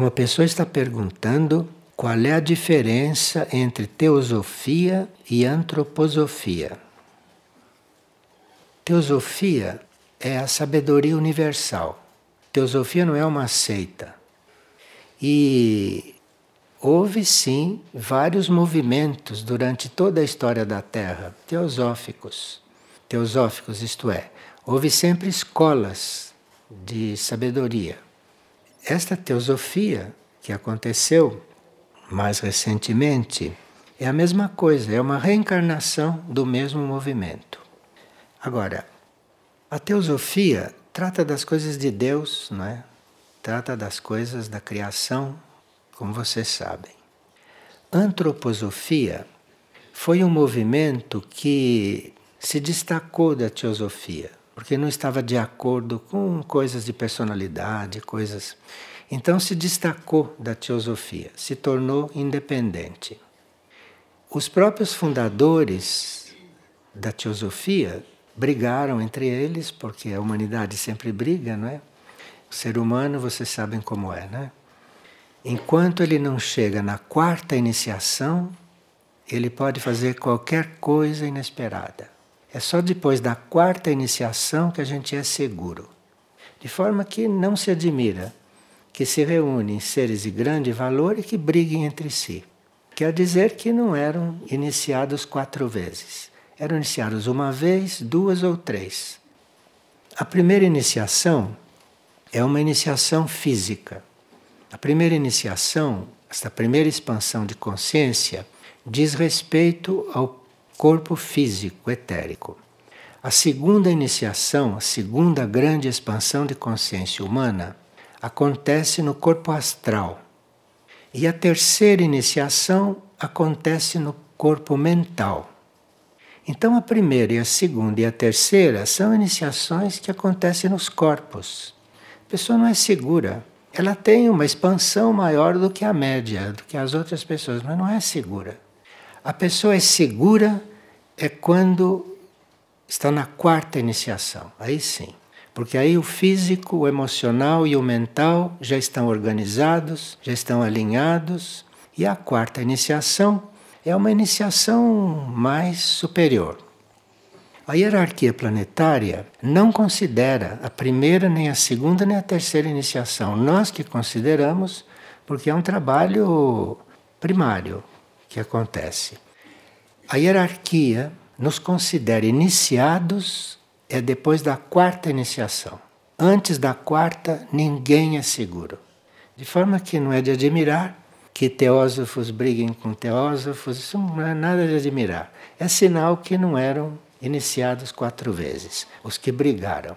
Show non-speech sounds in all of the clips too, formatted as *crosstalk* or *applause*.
Uma pessoa está perguntando qual é a diferença entre teosofia e antroposofia. Teosofia é a sabedoria universal. Teosofia não é uma seita. E houve sim vários movimentos durante toda a história da Terra, teosóficos. Teosóficos, isto é, houve sempre escolas de sabedoria. Esta teosofia que aconteceu mais recentemente é a mesma coisa, é uma reencarnação do mesmo movimento. Agora, a teosofia trata das coisas de Deus, não é? Trata das coisas da criação, como vocês sabem. Antroposofia foi um movimento que se destacou da teosofia, porque não estava de acordo com coisas de personalidade, coisas. Então se destacou da teosofia, se tornou independente. Os próprios fundadores da teosofia brigaram entre eles, porque a humanidade sempre briga, não é? O ser humano, vocês sabem como é, né? Enquanto ele não chega na quarta iniciação, ele pode fazer qualquer coisa inesperada. É só depois da quarta iniciação que a gente é seguro. De forma que não se admira que se reúnem seres de grande valor e que briguem entre si. Quer dizer que não eram iniciados quatro vezes. Eram iniciados uma vez, duas ou três. A primeira iniciação é uma iniciação física. A primeira iniciação, esta primeira expansão de consciência, diz respeito ao corpo físico etérico. A segunda iniciação, a segunda grande expansão de consciência humana, acontece no corpo astral. E a terceira iniciação acontece no corpo mental. Então, a primeira e a segunda e a terceira são iniciações que acontecem nos corpos. A pessoa não é segura ela tem uma expansão maior do que a média, do que as outras pessoas, mas não é segura. A pessoa é segura é quando está na quarta iniciação, aí sim. Porque aí o físico, o emocional e o mental já estão organizados, já estão alinhados, e a quarta iniciação é uma iniciação mais superior. A hierarquia planetária não considera a primeira, nem a segunda, nem a terceira iniciação. Nós que consideramos, porque é um trabalho primário que acontece. A hierarquia nos considera iniciados é depois da quarta iniciação. Antes da quarta, ninguém é seguro. De forma que não é de admirar que teósofos briguem com teósofos, isso não é nada de admirar. É sinal que não eram iniciados quatro vezes, os que brigaram.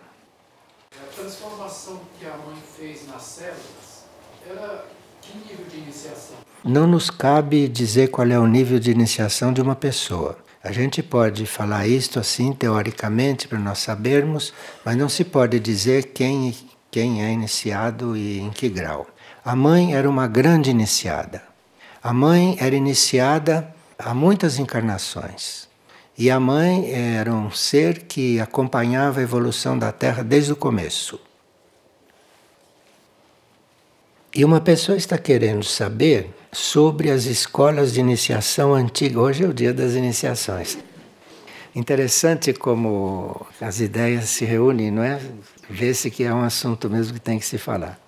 A transformação que a mãe fez nas células era que nível de iniciação? Não nos cabe dizer qual é o nível de iniciação de uma pessoa. A gente pode falar isto assim teoricamente para nós sabermos, mas não se pode dizer quem, quem é iniciado e em que grau. A mãe era uma grande iniciada. A mãe era iniciada há muitas encarnações. E a mãe era um ser que acompanhava a evolução da Terra desde o começo. E uma pessoa está querendo saber sobre as escolas de iniciação antigas. Hoje é o dia das iniciações. Interessante como as ideias se reúnem, não é? Vê-se que é um assunto mesmo que tem que se falar.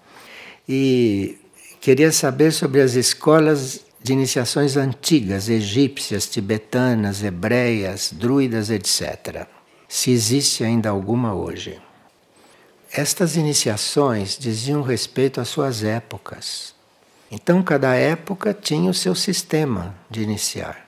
E queria saber sobre as escolas de iniciações antigas, egípcias, tibetanas, hebreias, druidas, etc. Se existe ainda alguma hoje. Estas iniciações diziam respeito às suas épocas. Então, cada época tinha o seu sistema de iniciar.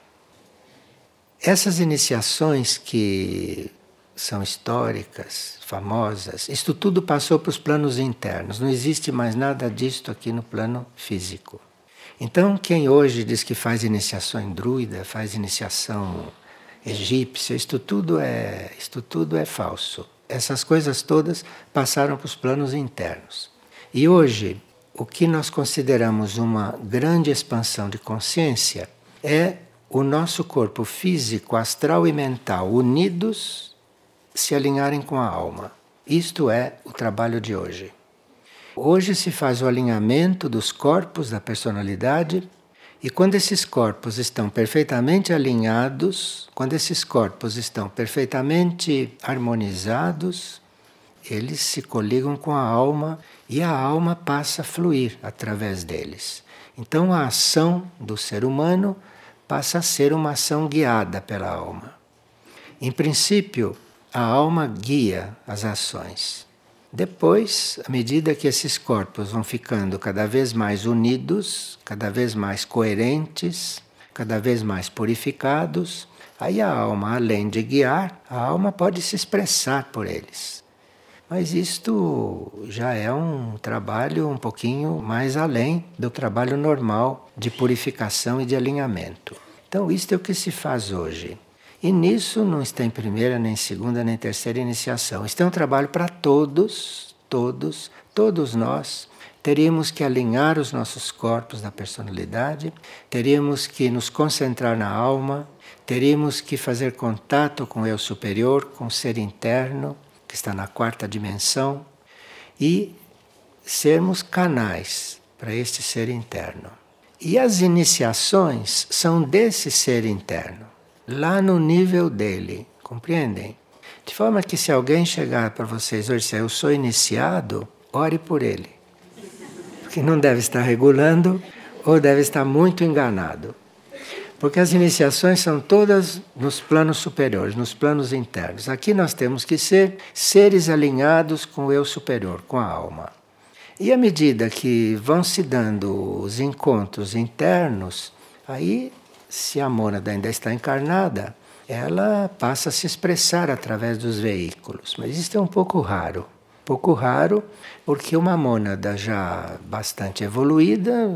Essas iniciações que são históricas, famosas, isto tudo passou para os planos internos. Não existe mais nada disto aqui no plano físico. Então, quem hoje diz que faz iniciação em druida, faz iniciação egípcia, isto tudo é, isto tudo é falso. Essas coisas todas passaram para os planos internos. E hoje, o que nós consideramos uma grande expansão de consciência é o nosso corpo físico, astral e mental unidos se alinharem com a alma. Isto é o trabalho de hoje. Hoje se faz o alinhamento dos corpos da personalidade e quando esses corpos estão perfeitamente alinhados, quando esses corpos estão perfeitamente harmonizados, eles se coligam com a alma e a alma passa a fluir através deles. Então a ação do ser humano passa a ser uma ação guiada pela alma. Em princípio, a alma guia as ações. Depois, à medida que esses corpos vão ficando cada vez mais unidos, cada vez mais coerentes, cada vez mais purificados, aí a alma, além de guiar, a alma pode se expressar por eles. Mas isto já é um trabalho um pouquinho mais além do trabalho normal de purificação e de alinhamento. Então, isto é o que se faz hoje. E nisso não está em primeira, nem segunda, nem terceira iniciação. Isto é um trabalho para todos, todos, todos nós. Teríamos que alinhar os nossos corpos da personalidade, teríamos que nos concentrar na alma, teríamos que fazer contato com o eu superior, com o ser interno, que está na quarta dimensão, e sermos canais para este ser interno. E as iniciações são desse ser interno lá no nível dele, compreendem? De forma que se alguém chegar para vocês hoje eu sou iniciado, ore por ele. Porque não deve estar regulando ou deve estar muito enganado. Porque as iniciações são todas nos planos superiores, nos planos internos. Aqui nós temos que ser seres alinhados com o eu superior, com a alma. E à medida que vão se dando os encontros internos, aí se a mônada ainda está encarnada, ela passa a se expressar através dos veículos. Mas isso é um pouco raro. Pouco raro, porque uma mônada já bastante evoluída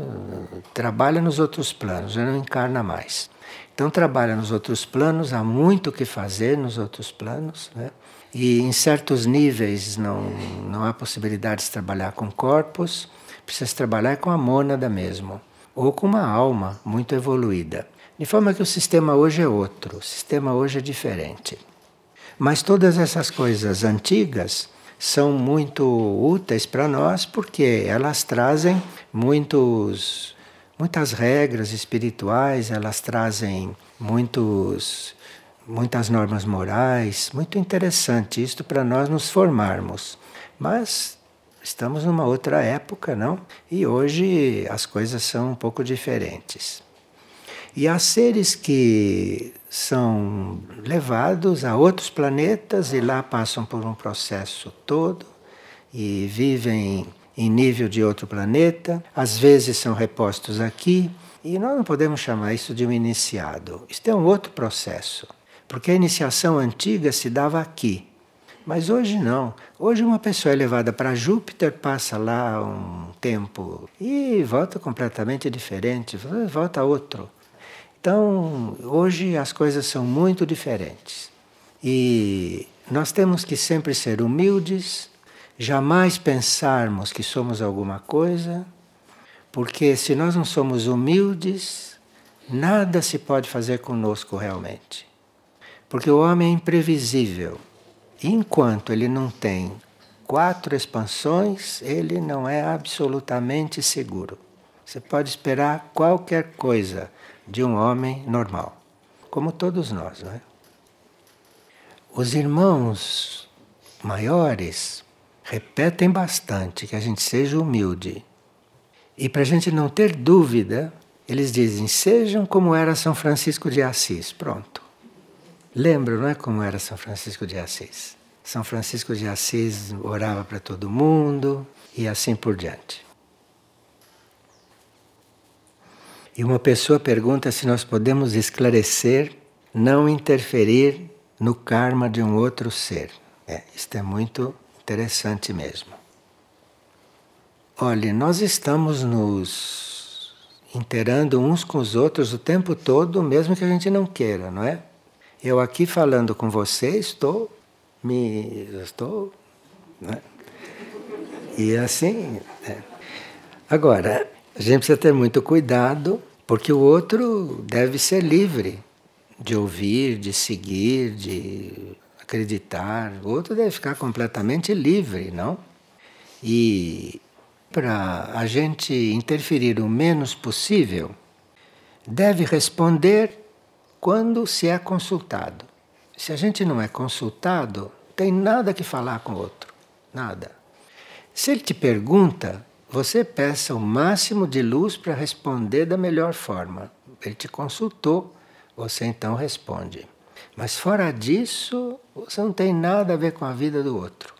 trabalha nos outros planos, já não encarna mais. Então, trabalha nos outros planos, há muito o que fazer nos outros planos, né? e em certos níveis não, não há possibilidade de trabalhar com corpos, precisa trabalhar com a mônada mesmo, ou com uma alma muito evoluída. De forma que o sistema hoje é outro, o sistema hoje é diferente. Mas todas essas coisas antigas são muito úteis para nós porque elas trazem muitos, muitas regras espirituais, elas trazem muitos, muitas normas morais. Muito interessante isto para nós nos formarmos. Mas estamos numa outra época, não? E hoje as coisas são um pouco diferentes. E há seres que são levados a outros planetas e lá passam por um processo todo e vivem em nível de outro planeta, às vezes são repostos aqui, e nós não podemos chamar isso de um iniciado. Isto é um outro processo, porque a iniciação antiga se dava aqui. Mas hoje não. Hoje uma pessoa é levada para Júpiter, passa lá um tempo e volta completamente diferente, volta outro. Então, hoje as coisas são muito diferentes. E nós temos que sempre ser humildes, jamais pensarmos que somos alguma coisa, porque se nós não somos humildes, nada se pode fazer conosco realmente. Porque o homem é imprevisível. Enquanto ele não tem quatro expansões, ele não é absolutamente seguro. Você pode esperar qualquer coisa de um homem normal, como todos nós, não é? Os irmãos maiores repetem bastante que a gente seja humilde. E para a gente não ter dúvida, eles dizem: sejam como era São Francisco de Assis. Pronto. Lembram, não é como era São Francisco de Assis? São Francisco de Assis orava para todo mundo e assim por diante. E uma pessoa pergunta se nós podemos esclarecer, não interferir no karma de um outro ser. É, isto é muito interessante mesmo. Olhe, nós estamos nos inteirando uns com os outros o tempo todo, mesmo que a gente não queira, não é? Eu aqui falando com você, estou me estou, né? E assim, é. agora a gente precisa ter muito cuidado, porque o outro deve ser livre de ouvir, de seguir, de acreditar. O outro deve ficar completamente livre, não? E para a gente interferir o menos possível, deve responder quando se é consultado. Se a gente não é consultado, tem nada que falar com o outro, nada. Se ele te pergunta, você peça o máximo de luz para responder da melhor forma. Ele te consultou, você então responde. Mas fora disso, você não tem nada a ver com a vida do outro.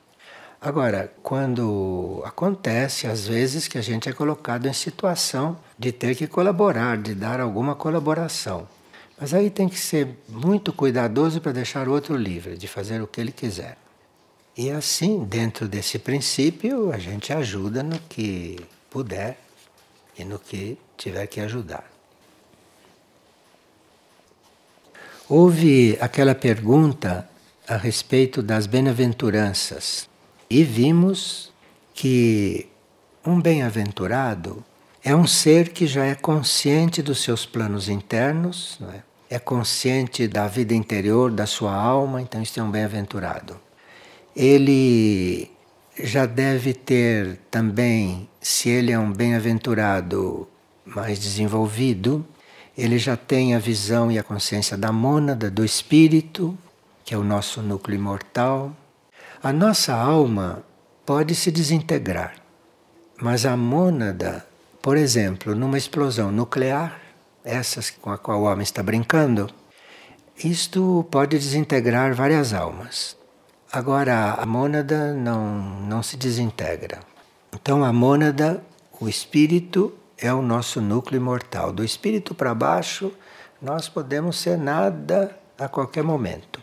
Agora, quando acontece, às vezes, que a gente é colocado em situação de ter que colaborar, de dar alguma colaboração. Mas aí tem que ser muito cuidadoso para deixar o outro livre, de fazer o que ele quiser. E assim, dentro desse princípio, a gente ajuda no que puder e no que tiver que ajudar. Houve aquela pergunta a respeito das bem-aventuranças e vimos que um bem-aventurado é um ser que já é consciente dos seus planos internos, é? é consciente da vida interior da sua alma, então isso é um bem-aventurado. Ele já deve ter também, se ele é um bem-aventurado mais desenvolvido, ele já tem a visão e a consciência da mônada, do espírito, que é o nosso núcleo imortal, a nossa alma pode se desintegrar, mas a mônada, por exemplo, numa explosão nuclear, essas com a qual o homem está brincando, isto pode desintegrar várias almas. Agora, a mônada não, não se desintegra. Então, a mônada, o espírito, é o nosso núcleo imortal. Do espírito para baixo, nós podemos ser nada a qualquer momento.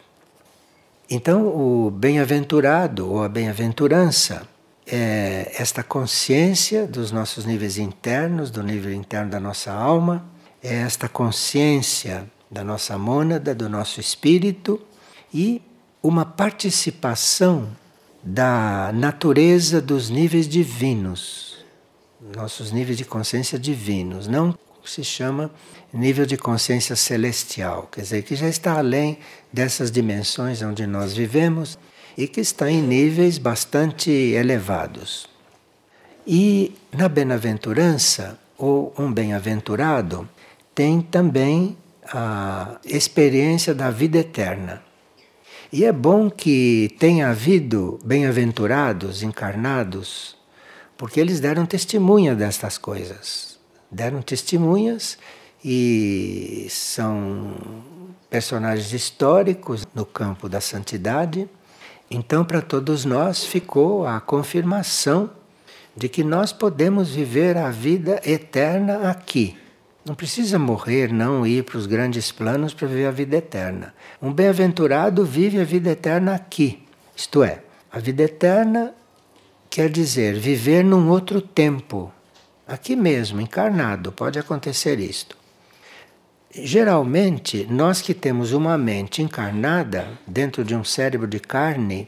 Então, o bem-aventurado ou a bem-aventurança é esta consciência dos nossos níveis internos, do nível interno da nossa alma, é esta consciência da nossa mônada, do nosso espírito e uma participação da natureza dos níveis divinos, nossos níveis de consciência divinos, não se chama nível de consciência celestial, quer dizer, que já está além dessas dimensões onde nós vivemos e que está em níveis bastante elevados. E na bem-aventurança, ou um bem-aventurado, tem também a experiência da vida eterna. E é bom que tenha havido bem-aventurados encarnados, porque eles deram testemunha destas coisas. Deram testemunhas e são personagens históricos no campo da santidade. Então, para todos nós ficou a confirmação de que nós podemos viver a vida eterna aqui. Não precisa morrer, não ir para os grandes planos para viver a vida eterna. Um bem-aventurado vive a vida eterna aqui. Isto é, a vida eterna quer dizer viver num outro tempo. Aqui mesmo, encarnado, pode acontecer isto. Geralmente, nós que temos uma mente encarnada dentro de um cérebro de carne,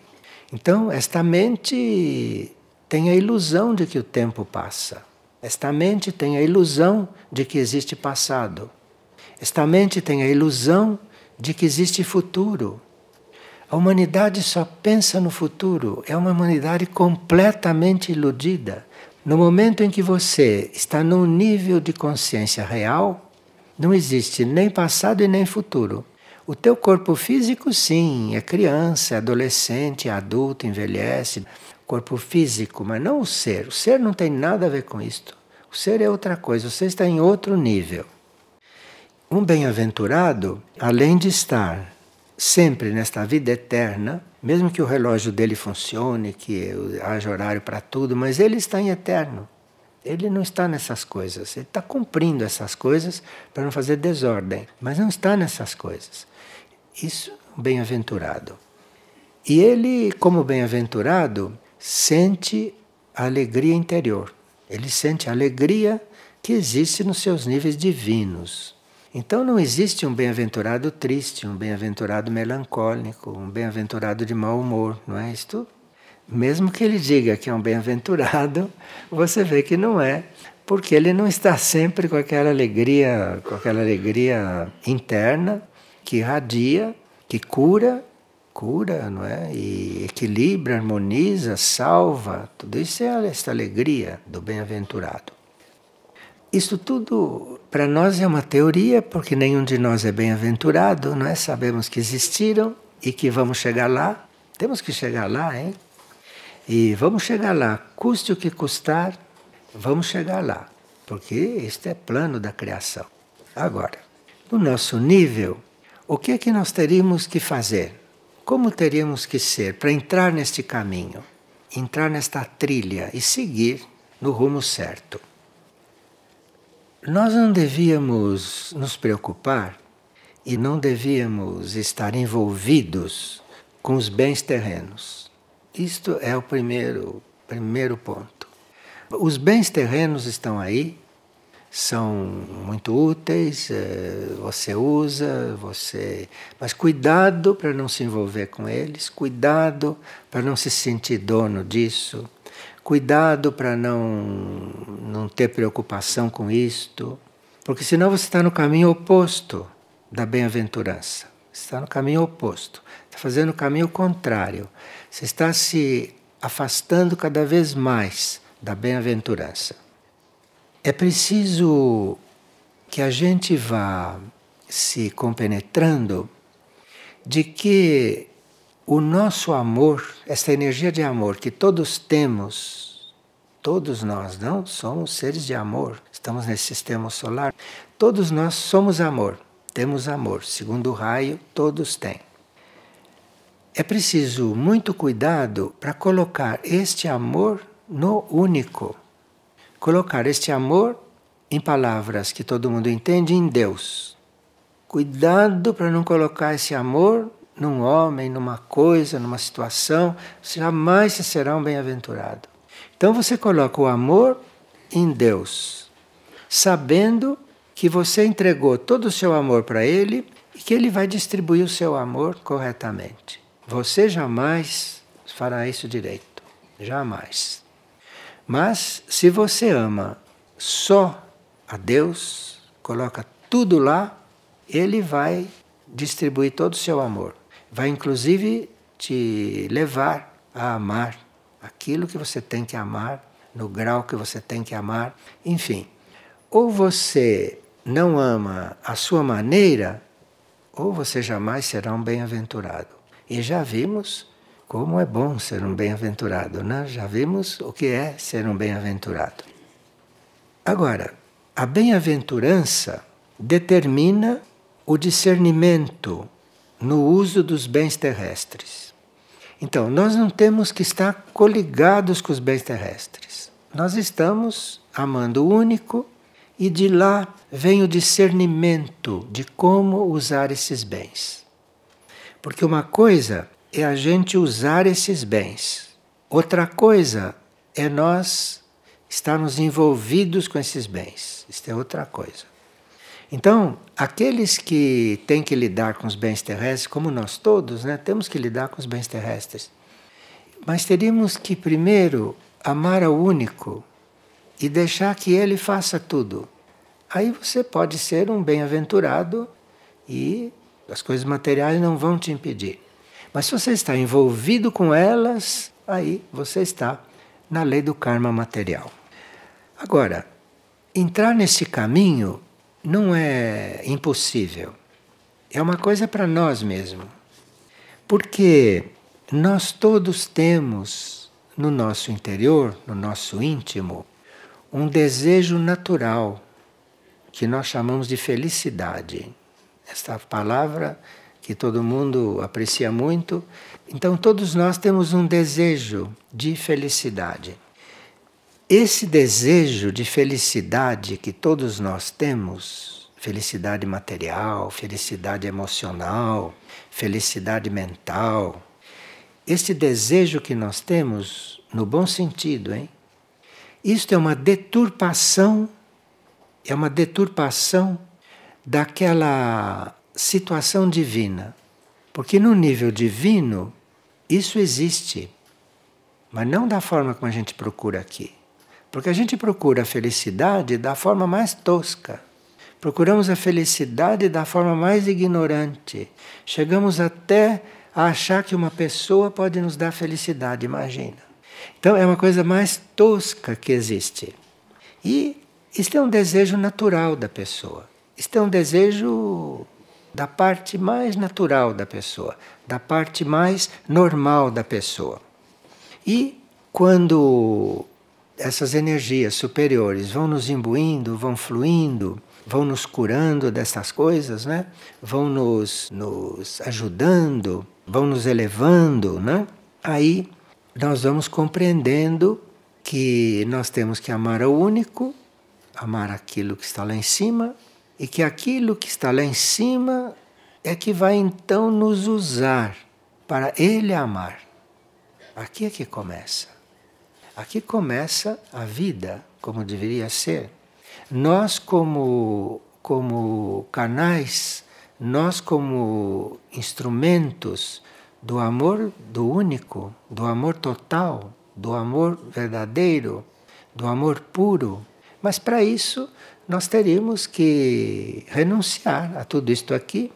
então esta mente tem a ilusão de que o tempo passa. Esta mente tem a ilusão de que existe passado. Esta mente tem a ilusão de que existe futuro. A humanidade só pensa no futuro, é uma humanidade completamente iludida. No momento em que você está num nível de consciência real, não existe nem passado e nem futuro. O teu corpo físico, sim, é criança, é adolescente, é adulto, envelhece. Corpo físico, mas não o ser. O ser não tem nada a ver com isto. O ser é outra coisa, você está em outro nível. Um bem-aventurado, além de estar sempre nesta vida eterna, mesmo que o relógio dele funcione, que haja horário para tudo, mas ele está em eterno. Ele não está nessas coisas. Ele está cumprindo essas coisas para não fazer desordem, mas não está nessas coisas. Isso, bem-aventurado. E ele, como bem-aventurado, sente a alegria interior. Ele sente a alegria que existe nos seus níveis divinos. Então não existe um bem-aventurado triste, um bem-aventurado melancólico, um bem-aventurado de mau humor, não é isto? Mesmo que ele diga que é um bem-aventurado, *laughs* você vê que não é, porque ele não está sempre com aquela alegria, com aquela alegria interna que irradia, que cura cura, não é? E equilibra, harmoniza, salva. Tudo isso é esta alegria do bem-aventurado. Isso tudo para nós é uma teoria, porque nenhum de nós é bem-aventurado, não é? Sabemos que existiram e que vamos chegar lá. Temos que chegar lá, hein? E vamos chegar lá, custe o que custar, vamos chegar lá, porque este é plano da criação. Agora, no nosso nível, o que é que nós teríamos que fazer? Como teríamos que ser para entrar neste caminho, entrar nesta trilha e seguir no rumo certo? Nós não devíamos nos preocupar e não devíamos estar envolvidos com os bens terrenos. Isto é o primeiro, primeiro ponto. Os bens terrenos estão aí, são muito úteis, eh, você usa, você. Mas cuidado para não se envolver com eles, cuidado para não se sentir dono disso, cuidado para não, não ter preocupação com isto, porque senão você está no caminho oposto da bem-aventurança. Está no caminho oposto, está fazendo o caminho contrário. Você está se afastando cada vez mais da bem-aventurança. É preciso que a gente vá se compenetrando de que o nosso amor, essa energia de amor que todos temos, todos nós não somos seres de amor, estamos nesse sistema solar, todos nós somos amor, temos amor, segundo o raio, todos têm. É preciso muito cuidado para colocar este amor no único colocar este amor em palavras que todo mundo entende em Deus. Cuidado para não colocar esse amor num homem, numa coisa, numa situação, jamais se será um bem-aventurado. Então você coloca o amor em Deus, sabendo que você entregou todo o seu amor para Ele e que Ele vai distribuir o seu amor corretamente. Você jamais fará isso direito. Jamais. Mas se você ama só a Deus, coloca tudo lá, ele vai distribuir todo o seu amor. Vai inclusive te levar a amar aquilo que você tem que amar, no grau que você tem que amar, enfim. Ou você não ama a sua maneira, ou você jamais será um bem-aventurado. E já vimos como é bom ser um bem-aventurado, né? Já vimos o que é ser um bem-aventurado. Agora, a bem-aventurança determina o discernimento no uso dos bens terrestres. Então, nós não temos que estar coligados com os bens terrestres. Nós estamos amando o único e de lá vem o discernimento de como usar esses bens. Porque uma coisa é a gente usar esses bens. Outra coisa é nós estarmos envolvidos com esses bens. Isso é outra coisa. Então, aqueles que têm que lidar com os bens terrestres, como nós todos, né, temos que lidar com os bens terrestres. Mas teríamos que primeiro amar ao único e deixar que ele faça tudo. Aí você pode ser um bem-aventurado e as coisas materiais não vão te impedir. Mas se você está envolvido com elas, aí você está na lei do karma material. Agora, entrar nesse caminho não é impossível. É uma coisa para nós mesmos. Porque nós todos temos no nosso interior, no nosso íntimo, um desejo natural que nós chamamos de felicidade. Esta palavra que todo mundo aprecia muito. Então, todos nós temos um desejo de felicidade. Esse desejo de felicidade que todos nós temos, felicidade material, felicidade emocional, felicidade mental, esse desejo que nós temos, no bom sentido, hein? Isto é uma deturpação, é uma deturpação daquela situação divina. Porque no nível divino, isso existe, mas não da forma como a gente procura aqui. Porque a gente procura a felicidade da forma mais tosca. Procuramos a felicidade da forma mais ignorante. Chegamos até a achar que uma pessoa pode nos dar felicidade, imagina. Então é uma coisa mais tosca que existe. E isto é um desejo natural da pessoa. Isto é um desejo da parte mais natural da pessoa, da parte mais normal da pessoa. E quando essas energias superiores vão nos imbuindo, vão fluindo, vão nos curando dessas coisas, né? Vão nos, nos ajudando, vão nos elevando, né? Aí nós vamos compreendendo que nós temos que amar o único, amar aquilo que está lá em cima, e que aquilo que está lá em cima é que vai então nos usar para ele amar. Aqui é que começa. Aqui começa a vida como deveria ser. Nós, como, como canais, nós, como instrumentos do amor do único, do amor total, do amor verdadeiro, do amor puro. Mas para isso nós teríamos que renunciar a tudo isto aqui,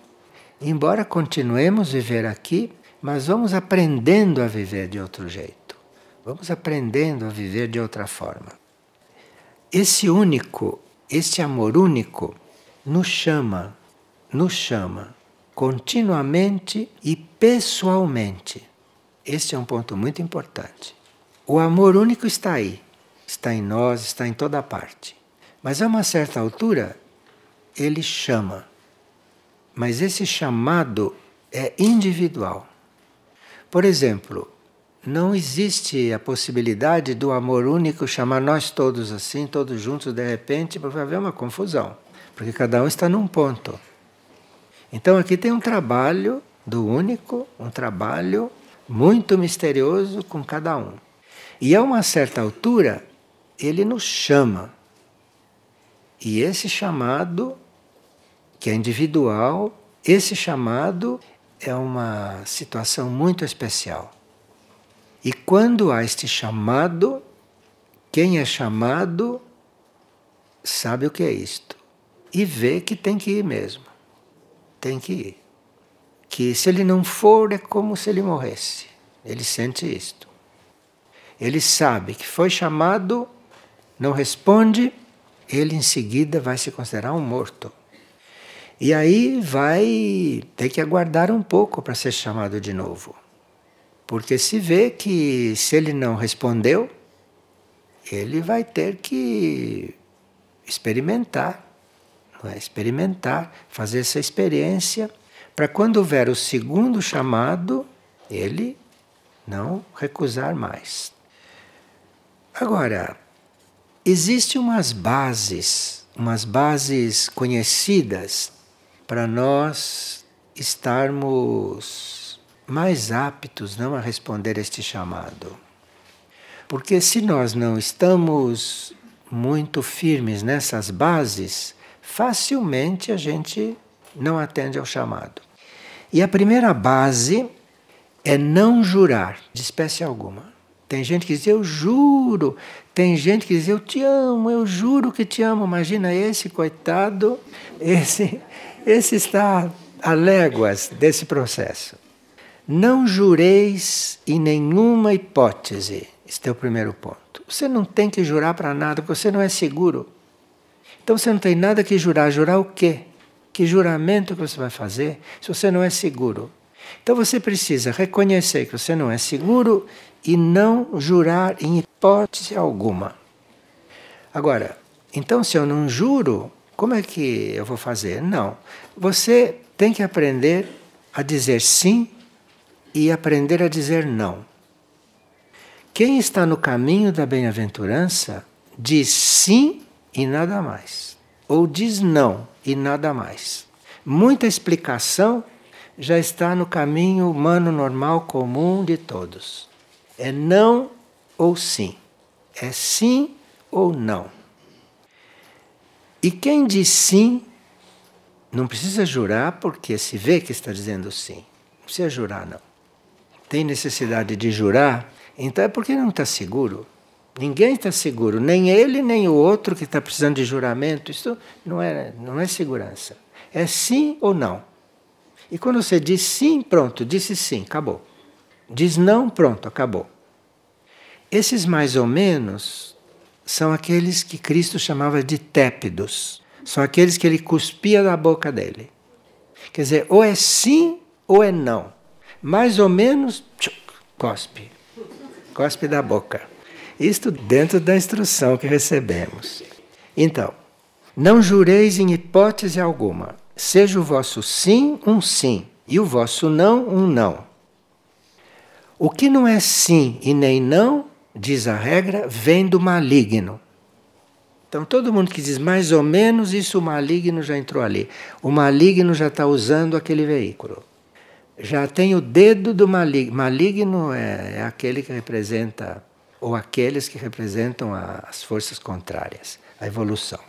embora continuemos viver aqui, mas vamos aprendendo a viver de outro jeito. Vamos aprendendo a viver de outra forma. Esse único, este amor único, nos chama, nos chama continuamente e pessoalmente. Este é um ponto muito importante. O amor único está aí, está em nós, está em toda parte. Mas a uma certa altura, ele chama. Mas esse chamado é individual. Por exemplo, não existe a possibilidade do amor único chamar nós todos assim, todos juntos de repente, vai haver uma confusão, porque cada um está num ponto. Então aqui tem um trabalho do único, um trabalho muito misterioso com cada um. E a uma certa altura, ele nos chama. E esse chamado, que é individual, esse chamado é uma situação muito especial. E quando há este chamado, quem é chamado sabe o que é isto. E vê que tem que ir mesmo. Tem que ir. Que se ele não for, é como se ele morresse. Ele sente isto. Ele sabe que foi chamado, não responde, ele em seguida vai se considerar um morto. E aí vai ter que aguardar um pouco para ser chamado de novo. Porque se vê que se ele não respondeu, ele vai ter que experimentar, é? experimentar, fazer essa experiência, para quando houver o segundo chamado, ele não recusar mais. Agora, existem umas bases, umas bases conhecidas para nós estarmos mais aptos não a responder este chamado. Porque se nós não estamos muito firmes nessas bases, facilmente a gente não atende ao chamado. E a primeira base é não jurar de espécie alguma. Tem gente que diz eu juro, tem gente que diz eu te amo, eu juro que te amo. Imagina esse coitado, esse, esse está a léguas desse processo. Não jureis em nenhuma hipótese. Este é o primeiro ponto. Você não tem que jurar para nada, porque você não é seguro. Então você não tem nada que jurar. Jurar o quê? Que juramento que você vai fazer se você não é seguro? Então você precisa reconhecer que você não é seguro e não jurar em hipótese alguma. Agora, então se eu não juro, como é que eu vou fazer? Não. Você tem que aprender a dizer sim e aprender a dizer não. Quem está no caminho da bem-aventurança diz sim e nada mais, ou diz não e nada mais. Muita explicação já está no caminho humano normal comum de todos. É não ou sim. É sim ou não. E quem diz sim, não precisa jurar porque se vê que está dizendo sim. Não precisa jurar, não tem necessidade de jurar, então é porque não está seguro. Ninguém está seguro, nem ele, nem o outro que está precisando de juramento. Isso não é, não é segurança. É sim ou não. E quando você diz sim, pronto, disse sim, acabou. Diz não, pronto, acabou. Esses mais ou menos são aqueles que Cristo chamava de tépidos. São aqueles que ele cuspia da boca dele. Quer dizer, ou é sim ou é não. Mais ou menos, tchuc, cospe. Cospe da boca. Isto dentro da instrução que recebemos. Então, não jureis em hipótese alguma. Seja o vosso sim um sim e o vosso não um não. O que não é sim e nem não, diz a regra, vem do maligno. Então, todo mundo que diz mais ou menos, isso o maligno já entrou ali. O maligno já está usando aquele veículo. Já tem o dedo do maligno. Maligno é, é aquele que representa, ou aqueles que representam a, as forças contrárias, a evolução.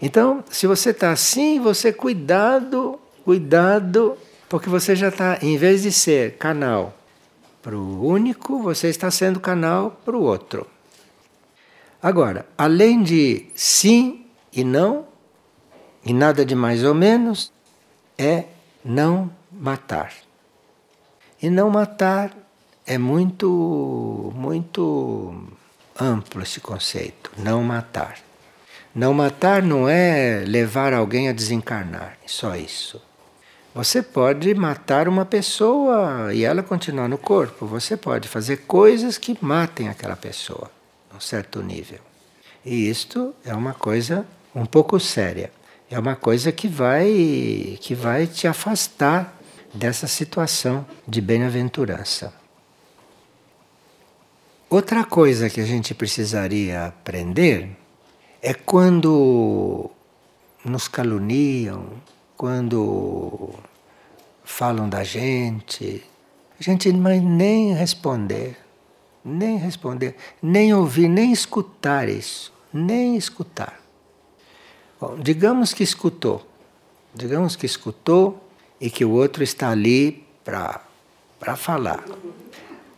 Então, se você está assim, você cuidado, cuidado, porque você já está, em vez de ser canal para o único, você está sendo canal para o outro. Agora, além de sim e não, e nada de mais ou menos, é não matar. E não matar é muito, muito amplo esse conceito, não matar. Não matar não é levar alguém a desencarnar, só isso. Você pode matar uma pessoa e ela continuar no corpo. Você pode fazer coisas que matem aquela pessoa um certo nível. E isto é uma coisa um pouco séria. É uma coisa que vai que vai te afastar dessa situação de bem-aventurança. Outra coisa que a gente precisaria aprender é quando nos caluniam, quando falam da gente, a gente não nem responder nem responder, nem ouvir, nem escutar isso, nem escutar. Bom, digamos que escutou, digamos que escutou e que o outro está ali para falar.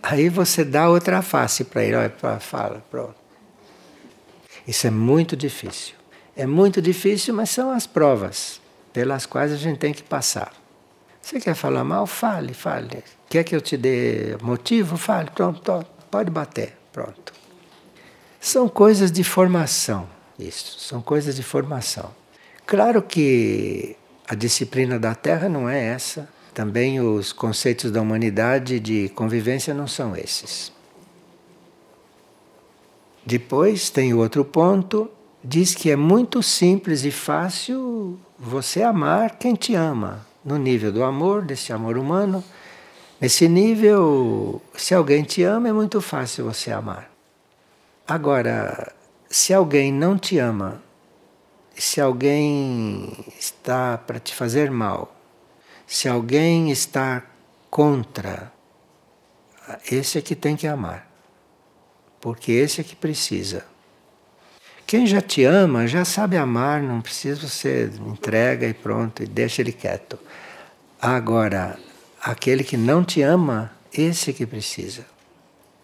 Aí você dá outra face para ele, olha, fala, pronto. Isso é muito difícil. É muito difícil, mas são as provas pelas quais a gente tem que passar. Você quer falar mal? Fale, fale. Quer que eu te dê motivo? Fale, pronto. Pode bater, pronto. São coisas de formação, isso, são coisas de formação. Claro que a disciplina da Terra não é essa, também os conceitos da humanidade de convivência não são esses. Depois tem o outro ponto, diz que é muito simples e fácil você amar quem te ama, no nível do amor, desse amor humano, Nesse nível, se alguém te ama, é muito fácil você amar. Agora, se alguém não te ama, se alguém está para te fazer mal, se alguém está contra, esse é que tem que amar. Porque esse é que precisa. Quem já te ama já sabe amar, não precisa você entrega e pronto, e deixa ele quieto. Agora, aquele que não te ama, esse é que precisa.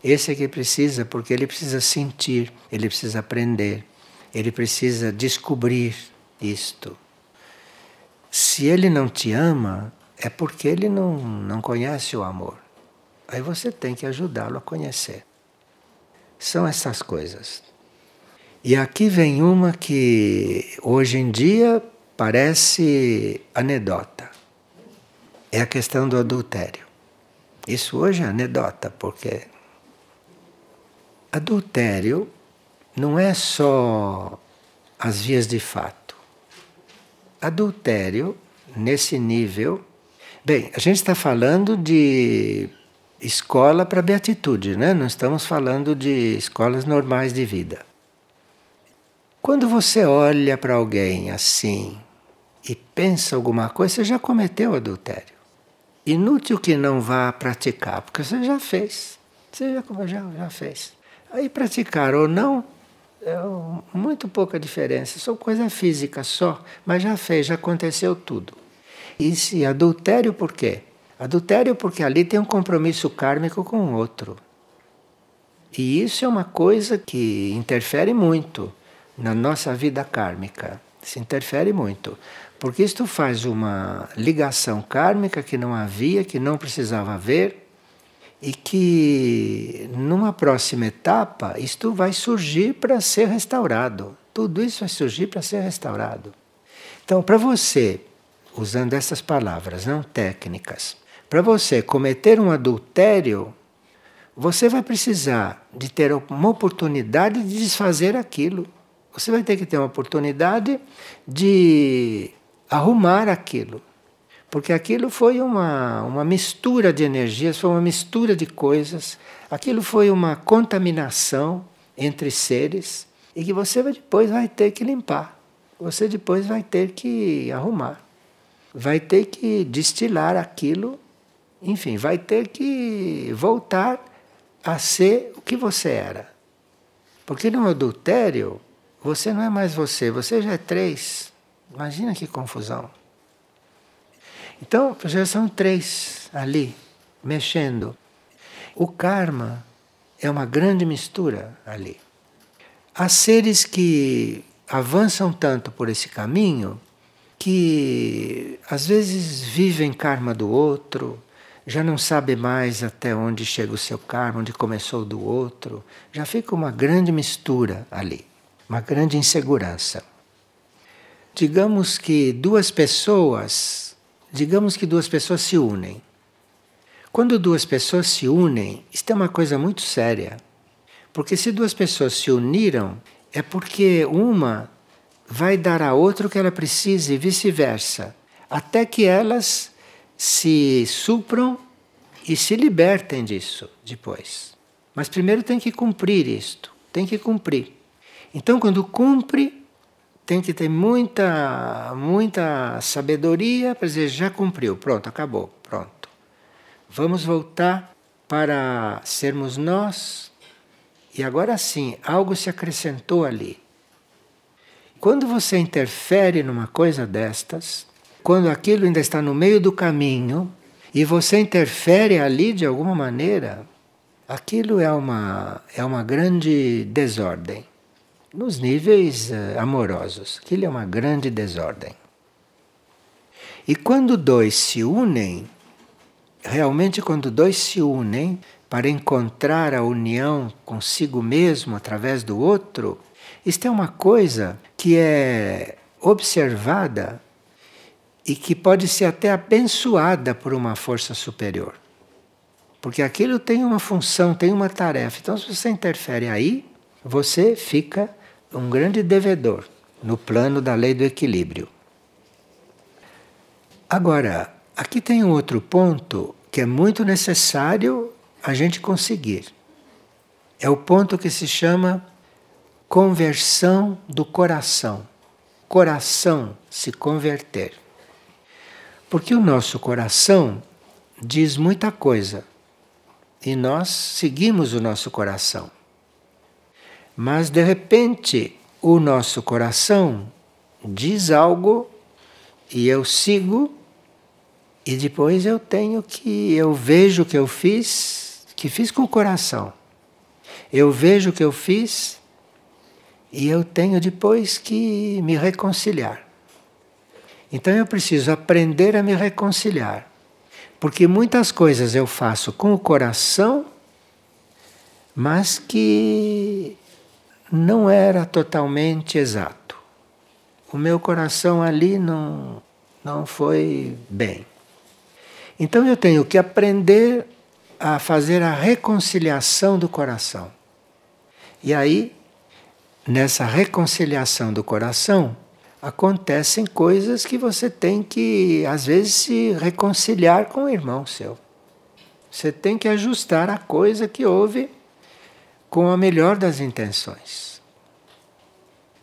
Esse é que precisa porque ele precisa sentir, ele precisa aprender, ele precisa descobrir isto. Se ele não te ama, é porque ele não, não conhece o amor. Aí você tem que ajudá-lo a conhecer. São essas coisas. E aqui vem uma que hoje em dia parece anedota é a questão do adultério. Isso hoje é anedota, porque adultério não é só as vias de fato. Adultério, nesse nível. Bem, a gente está falando de escola para beatitude, né? Não estamos falando de escolas normais de vida. Quando você olha para alguém assim e pensa alguma coisa, você já cometeu adultério. Inútil que não vá praticar, porque você já fez. Você já, já, já fez. Aí praticar ou não, é muito pouca diferença. São coisa física só, mas já fez, já aconteceu tudo. E se adultério por quê? Adultério porque ali tem um compromisso kármico com o outro. E isso é uma coisa que interfere muito na nossa vida kármica. Se interfere muito. Porque isto faz uma ligação kármica que não havia, que não precisava haver, e que numa próxima etapa isto vai surgir para ser restaurado. Tudo isso vai surgir para ser restaurado. Então, para você, usando essas palavras não técnicas, para você cometer um adultério, você vai precisar de ter uma oportunidade de desfazer aquilo. Você vai ter que ter uma oportunidade de arrumar aquilo. Porque aquilo foi uma, uma mistura de energias, foi uma mistura de coisas, aquilo foi uma contaminação entre seres e que você depois vai ter que limpar, você depois vai ter que arrumar, vai ter que destilar aquilo, enfim, vai ter que voltar a ser o que você era. Porque no adultério, você não é mais você, você já é três. Imagina que confusão. Então, já são três ali, mexendo. O karma é uma grande mistura ali. Há seres que avançam tanto por esse caminho que às vezes vivem karma do outro, já não sabe mais até onde chega o seu karma, onde começou o do outro, já fica uma grande mistura ali, uma grande insegurança. Digamos que duas pessoas, digamos que duas pessoas se unem. Quando duas pessoas se unem, isto é uma coisa muito séria. Porque se duas pessoas se uniram, é porque uma vai dar à outra o que ela precisa e vice-versa, até que elas se supram e se libertem disso depois. Mas primeiro tem que cumprir isto, tem que cumprir. Então, quando cumpre, tem que ter muita, muita sabedoria para dizer: já cumpriu, pronto, acabou, pronto. Vamos voltar para sermos nós. E agora sim, algo se acrescentou ali. Quando você interfere numa coisa destas, quando aquilo ainda está no meio do caminho e você interfere ali de alguma maneira, aquilo é uma, é uma grande desordem nos níveis uh, amorosos. Aquilo é uma grande desordem. E quando dois se unem, realmente quando dois se unem para encontrar a união consigo mesmo através do outro, isto é uma coisa que é observada e que pode ser até abençoada por uma força superior. Porque aquilo tem uma função, tem uma tarefa. Então, se você interfere aí, você fica um grande devedor no plano da lei do equilíbrio. Agora, aqui tem um outro ponto que é muito necessário a gente conseguir. É o ponto que se chama conversão do coração. Coração se converter. Porque o nosso coração diz muita coisa e nós seguimos o nosso coração. Mas de repente o nosso coração diz algo e eu sigo e depois eu tenho que eu vejo o que eu fiz, que fiz com o coração. Eu vejo o que eu fiz e eu tenho depois que me reconciliar. Então eu preciso aprender a me reconciliar. Porque muitas coisas eu faço com o coração, mas que não era totalmente exato. O meu coração ali não, não foi bem. Então eu tenho que aprender a fazer a reconciliação do coração. E aí, nessa reconciliação do coração, acontecem coisas que você tem que, às vezes, se reconciliar com o irmão seu. Você tem que ajustar a coisa que houve com a melhor das intenções.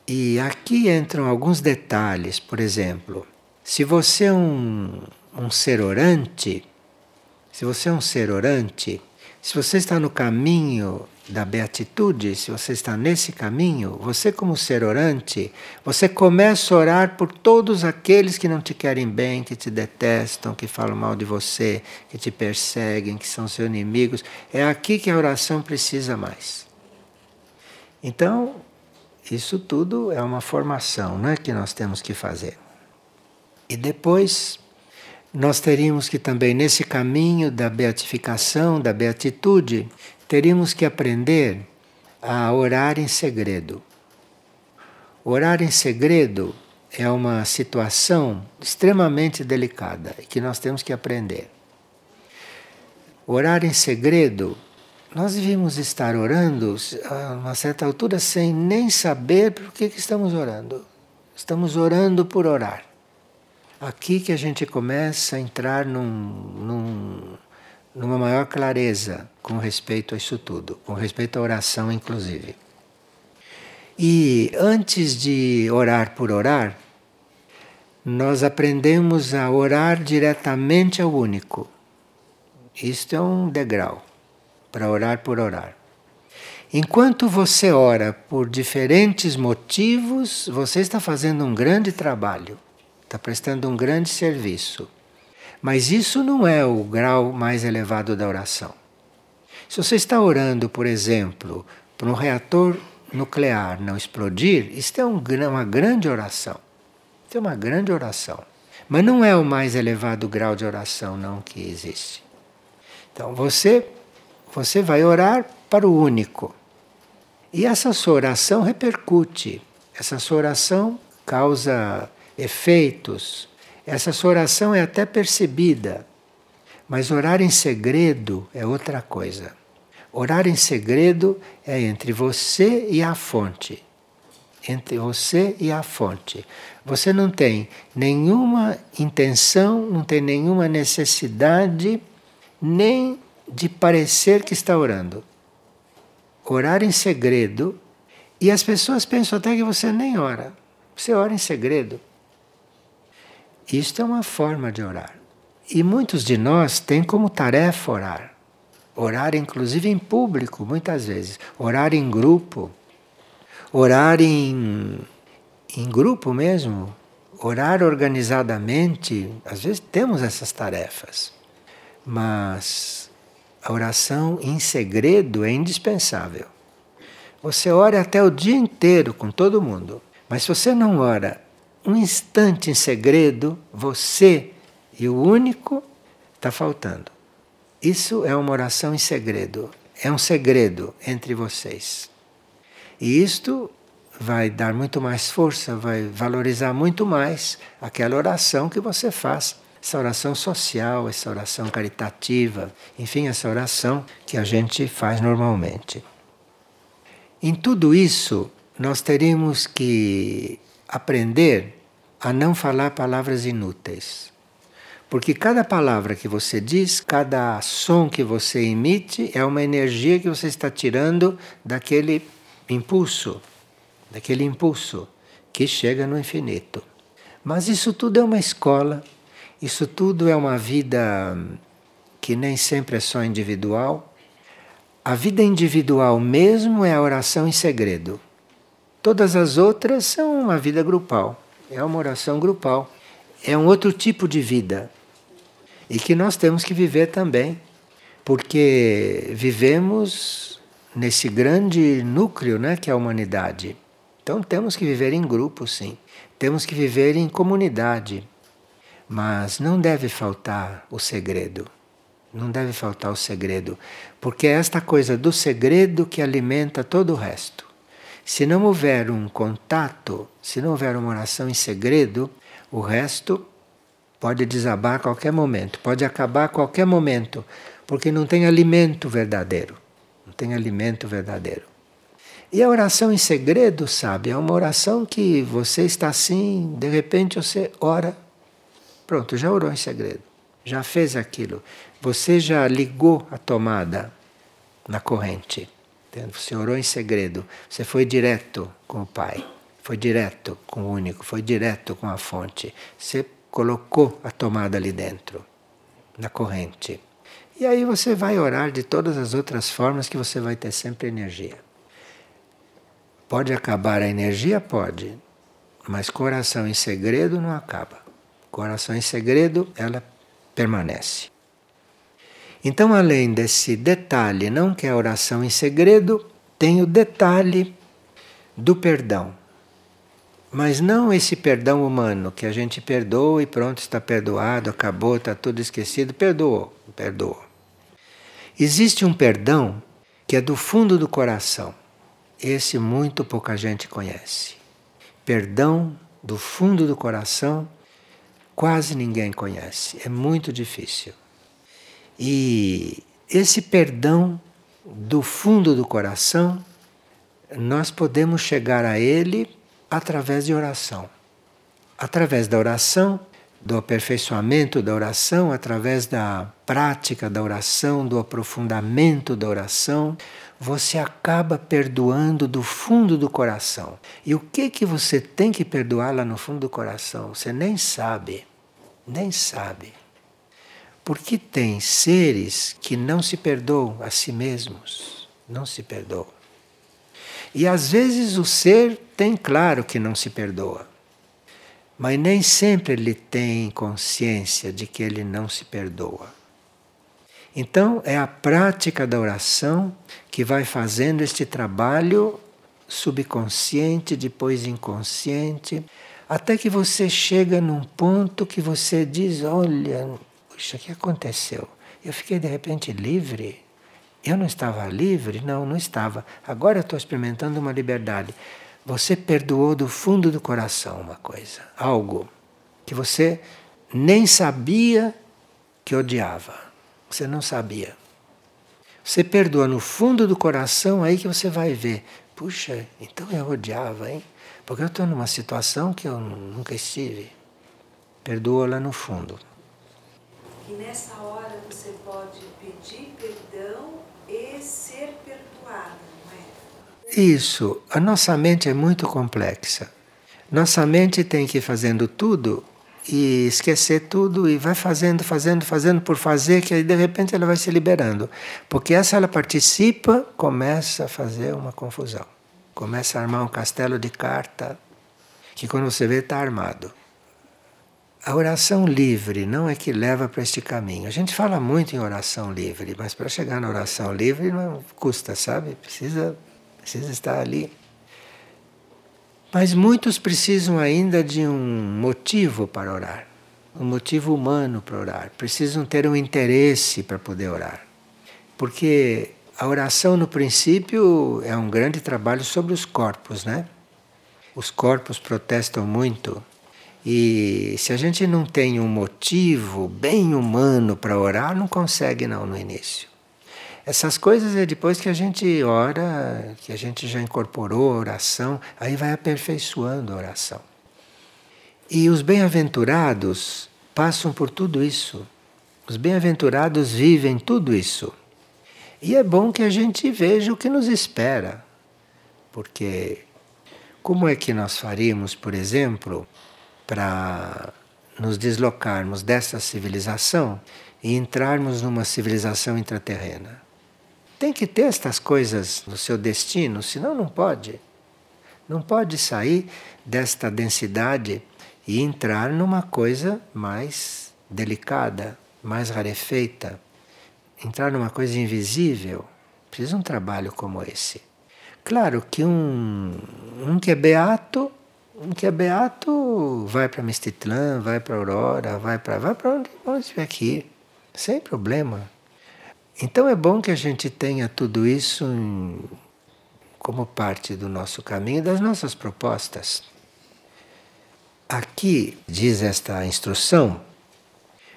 E aqui entram alguns detalhes, por exemplo, se você é um, um ser orante, se você é um ser orante, se você está no caminho da beatitude, se você está nesse caminho, você como ser orante, você começa a orar por todos aqueles que não te querem bem, que te detestam, que falam mal de você, que te perseguem, que são seus inimigos. É aqui que a oração precisa mais. Então, Isso tudo é uma formação né, que nós temos que fazer. E depois nós teríamos que também, nesse caminho da beatificação, da beatitude, teríamos que aprender a orar em segredo. Orar em segredo é uma situação extremamente delicada e que nós temos que aprender. Orar em segredo, nós devíamos estar orando a uma certa altura sem nem saber por que, estamos orando. Estamos orando por orar. Aqui que a gente começa a entrar num, num, numa maior clareza com respeito a isso tudo, com respeito à oração, inclusive. E antes de orar por orar, nós aprendemos a orar diretamente ao único. Isto é um degrau para orar por orar. Enquanto você ora por diferentes motivos, você está fazendo um grande trabalho, está prestando um grande serviço. Mas isso não é o grau mais elevado da oração. Se você está orando, por exemplo, por um reator nuclear não explodir, isto é um, uma grande oração. Isso é uma grande oração. Mas não é o mais elevado grau de oração não que existe. Então você você vai orar para o único. E essa sua oração repercute. Essa sua oração causa efeitos. Essa sua oração é até percebida. Mas orar em segredo é outra coisa. Orar em segredo é entre você e a fonte entre você e a fonte. Você não tem nenhuma intenção, não tem nenhuma necessidade, nem de parecer que está orando. Orar em segredo, e as pessoas pensam até que você nem ora. Você ora em segredo. Isto é uma forma de orar. E muitos de nós têm como tarefa orar. Orar, inclusive em público, muitas vezes. Orar em grupo orar em, em grupo mesmo, orar organizadamente, às vezes temos essas tarefas, mas a oração em segredo é indispensável. Você ora até o dia inteiro com todo mundo, mas se você não ora um instante em segredo, você e o único está faltando. Isso é uma oração em segredo, é um segredo entre vocês. E isto vai dar muito mais força, vai valorizar muito mais aquela oração que você faz, essa oração social, essa oração caritativa, enfim, essa oração que a gente faz normalmente. Em tudo isso, nós teríamos que aprender a não falar palavras inúteis. Porque cada palavra que você diz, cada som que você emite, é uma energia que você está tirando daquele impulso, daquele impulso que chega no infinito. Mas isso tudo é uma escola, isso tudo é uma vida que nem sempre é só individual. A vida individual mesmo é a oração em segredo. Todas as outras são uma vida grupal, é uma oração grupal, é um outro tipo de vida e que nós temos que viver também, porque vivemos nesse grande núcleo né, que é a humanidade. Então temos que viver em grupo, sim. Temos que viver em comunidade. Mas não deve faltar o segredo. Não deve faltar o segredo. Porque é esta coisa do segredo que alimenta todo o resto. Se não houver um contato, se não houver uma oração em segredo, o resto pode desabar a qualquer momento, pode acabar a qualquer momento, porque não tem alimento verdadeiro não tem alimento verdadeiro. E a oração em segredo, sabe, é uma oração que você está assim, de repente você ora, pronto, já orou em segredo, já fez aquilo, você já ligou a tomada na corrente, você orou em segredo, você foi direto com o Pai, foi direto com o único, foi direto com a fonte, você colocou a tomada ali dentro, na corrente. E aí você vai orar de todas as outras formas que você vai ter sempre energia. Pode acabar a energia? Pode. Mas coração em segredo não acaba. Coração em segredo, ela permanece. Então, além desse detalhe, não que é a oração em segredo, tem o detalhe do perdão. Mas não esse perdão humano, que a gente perdoa e pronto, está perdoado, acabou, está tudo esquecido. Perdoou, perdoou. Existe um perdão que é do fundo do coração. Esse muito pouca gente conhece. Perdão do fundo do coração, quase ninguém conhece. É muito difícil. E esse perdão do fundo do coração, nós podemos chegar a ele através de oração. Através da oração, do aperfeiçoamento da oração, através da prática da oração, do aprofundamento da oração, você acaba perdoando do fundo do coração. E o que que você tem que perdoar lá no fundo do coração? Você nem sabe. Nem sabe. Porque tem seres que não se perdoam a si mesmos. Não se perdoam. E às vezes o ser tem claro que não se perdoa, mas nem sempre ele tem consciência de que ele não se perdoa. Então é a prática da oração que vai fazendo este trabalho subconsciente, depois inconsciente, até que você chega num ponto que você diz: Olha, puxa, o que aconteceu? Eu fiquei de repente livre. Eu não estava livre? Não, não estava. Agora eu estou experimentando uma liberdade. Você perdoou do fundo do coração uma coisa, algo que você nem sabia que odiava. Você não sabia. Você perdoa no fundo do coração, aí que você vai ver. Puxa, então eu odiava, hein? Porque eu estou numa situação que eu nunca estive. Perdoa lá no fundo. E nessa hora você pode pedir perdão e ser perdoado, não é? Isso. A nossa mente é muito complexa. Nossa mente tem que ir fazendo tudo e esquecer tudo e vai fazendo, fazendo, fazendo por fazer, que aí de repente ela vai se liberando. Porque essa ela participa, começa a fazer uma confusão. Começa a armar um castelo de carta que quando você vê está armado. A oração livre não é que leva para este caminho. A gente fala muito em oração livre, mas para chegar na oração livre não custa, sabe? Precisa, precisa estar ali. Mas muitos precisam ainda de um motivo para orar, um motivo humano para orar. Precisam ter um interesse para poder orar. Porque a oração, no princípio, é um grande trabalho sobre os corpos, né? Os corpos protestam muito e se a gente não tem um motivo bem humano para orar, não consegue não no início. Essas coisas é depois que a gente ora, que a gente já incorporou a oração, aí vai aperfeiçoando a oração. E os bem-aventurados passam por tudo isso. Os bem-aventurados vivem tudo isso. E é bom que a gente veja o que nos espera. Porque como é que nós faríamos, por exemplo, para nos deslocarmos dessa civilização e entrarmos numa civilização intraterrena. Tem que ter estas coisas no seu destino, senão não pode. Não pode sair desta densidade e entrar numa coisa mais delicada, mais rarefeita. Entrar numa coisa invisível. Precisa um trabalho como esse. Claro que um, um que é beato um que é beato vai para Mistitlã, vai para Aurora, vai para vai para onde, onde estiver aqui, sem problema. Então é bom que a gente tenha tudo isso em, como parte do nosso caminho, das nossas propostas. Aqui diz esta instrução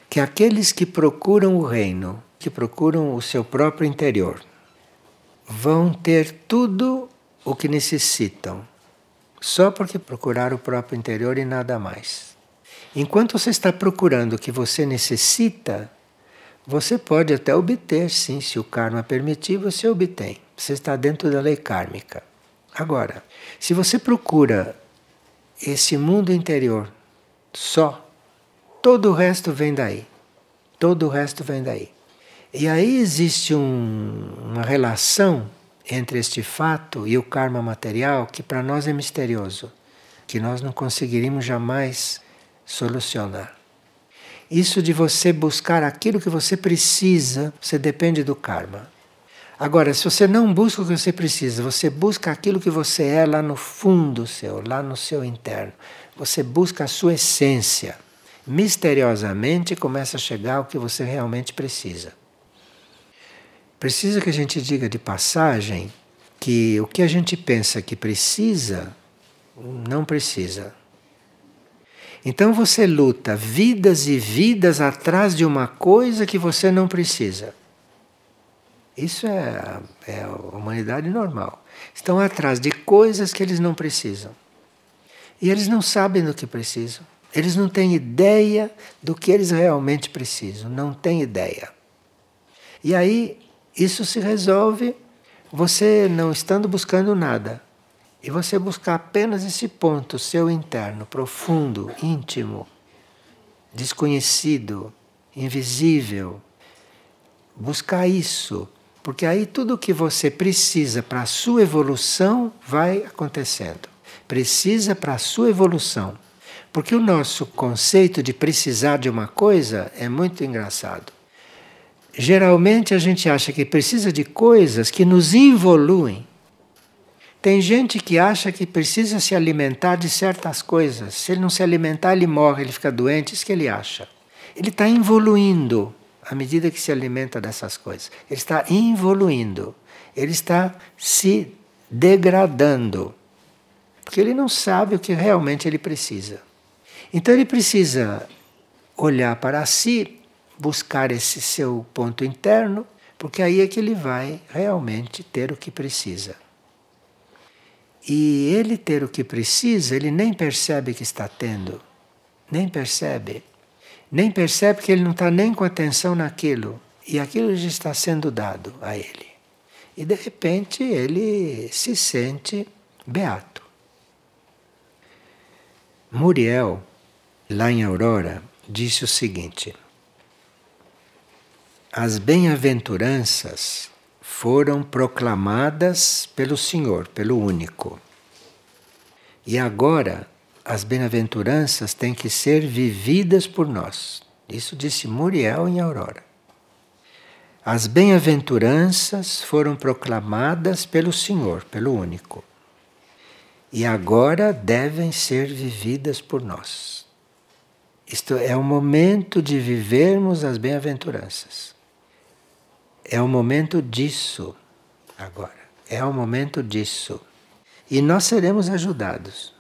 que aqueles que procuram o reino, que procuram o seu próprio interior, vão ter tudo o que necessitam só porque procurar o próprio interior e nada mais. Enquanto você está procurando o que você necessita, você pode até obter, sim, se o karma permitir, você obtém. Você está dentro da lei kármica. Agora, se você procura esse mundo interior só, todo o resto vem daí. Todo o resto vem daí. E aí existe um, uma relação entre este fato e o karma material que para nós é misterioso, que nós não conseguiríamos jamais solucionar. Isso de você buscar aquilo que você precisa, você depende do karma. Agora, se você não busca o que você precisa, você busca aquilo que você é lá no fundo seu, lá no seu interno. Você busca a sua essência. Misteriosamente começa a chegar o que você realmente precisa. Precisa que a gente diga de passagem que o que a gente pensa que precisa, não precisa. Então você luta vidas e vidas atrás de uma coisa que você não precisa. Isso é, é a humanidade normal. Estão atrás de coisas que eles não precisam. E eles não sabem do que precisam. Eles não têm ideia do que eles realmente precisam. Não têm ideia. E aí, isso se resolve você não estando buscando nada. E você buscar apenas esse ponto seu interno, profundo, íntimo, desconhecido, invisível. Buscar isso porque aí tudo o que você precisa para a sua evolução vai acontecendo. Precisa para a sua evolução. Porque o nosso conceito de precisar de uma coisa é muito engraçado. Geralmente a gente acha que precisa de coisas que nos involuem. Tem gente que acha que precisa se alimentar de certas coisas. Se ele não se alimentar, ele morre, ele fica doente, isso que ele acha. Ele está evoluindo à medida que se alimenta dessas coisas. Ele está evoluindo, ele está se degradando, porque ele não sabe o que realmente ele precisa. Então ele precisa olhar para si, buscar esse seu ponto interno, porque aí é que ele vai realmente ter o que precisa. E ele ter o que precisa, ele nem percebe que está tendo, nem percebe nem percebe que ele não está nem com atenção naquilo. E aquilo já está sendo dado a ele. E de repente ele se sente beato. Muriel, lá em Aurora, disse o seguinte: As bem-aventuranças foram proclamadas pelo Senhor, pelo único. E agora as bem-aventuranças têm que ser vividas por nós. Isso disse Muriel em Aurora. As bem-aventuranças foram proclamadas pelo Senhor, pelo único. E agora devem ser vividas por nós. Isto é o momento de vivermos as bem-aventuranças. É o momento disso agora. É o momento disso. E nós seremos ajudados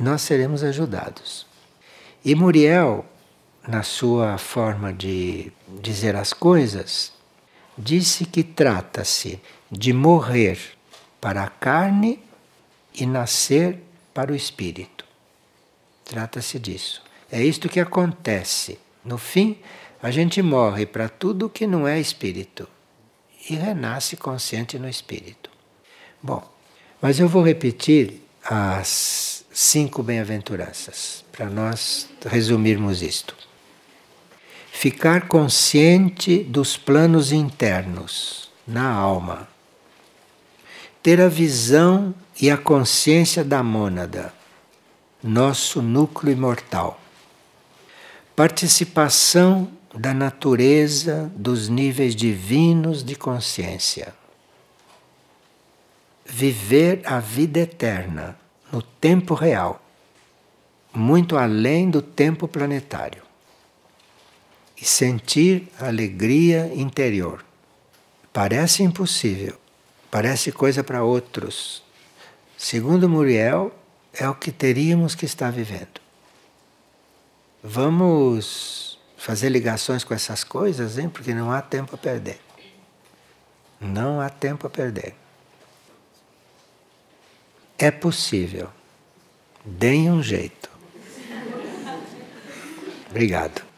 nós seremos ajudados. E Muriel, na sua forma de dizer as coisas, disse que trata-se de morrer para a carne e nascer para o espírito. Trata-se disso. É isto que acontece. No fim, a gente morre para tudo que não é espírito e renasce consciente no espírito. Bom, mas eu vou repetir as cinco bem-aventuranças, para nós resumirmos isto. Ficar consciente dos planos internos na alma. Ter a visão e a consciência da mônada, nosso núcleo imortal. Participação da natureza dos níveis divinos de consciência. Viver a vida eterna no tempo real, muito além do tempo planetário, e sentir alegria interior. Parece impossível, parece coisa para outros. Segundo Muriel, é o que teríamos que estar vivendo. Vamos fazer ligações com essas coisas, hein? Porque não há tempo a perder. Não há tempo a perder. É possível. Deem um jeito. Obrigado.